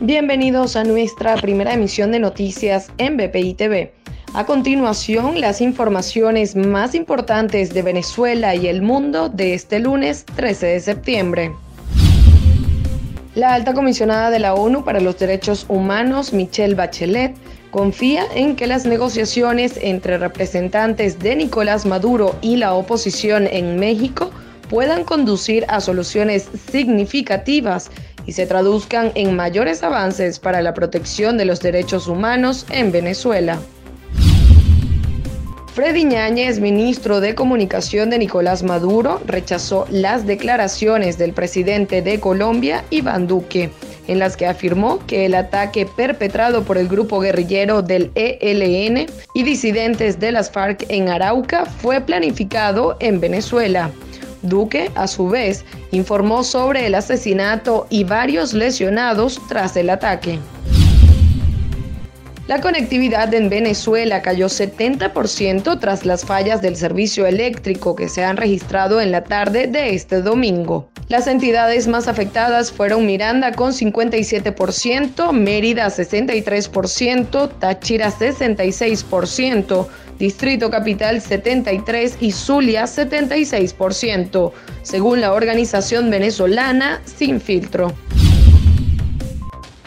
Bienvenidos a nuestra primera emisión de noticias en BPI TV. A continuación, las informaciones más importantes de Venezuela y el mundo de este lunes 13 de septiembre. La alta comisionada de la ONU para los Derechos Humanos, Michelle Bachelet, confía en que las negociaciones entre representantes de Nicolás Maduro y la oposición en México puedan conducir a soluciones significativas y se traduzcan en mayores avances para la protección de los derechos humanos en Venezuela. Freddy Ñáñez, ministro de Comunicación de Nicolás Maduro, rechazó las declaraciones del presidente de Colombia, Iván Duque, en las que afirmó que el ataque perpetrado por el grupo guerrillero del ELN y disidentes de las FARC en Arauca fue planificado en Venezuela. Duque, a su vez, informó sobre el asesinato y varios lesionados tras el ataque. La conectividad en Venezuela cayó 70% tras las fallas del servicio eléctrico que se han registrado en la tarde de este domingo. Las entidades más afectadas fueron Miranda con 57%, Mérida 63%, Táchira 66%, Distrito Capital 73% y Zulia 76%, según la organización venezolana Sin Filtro.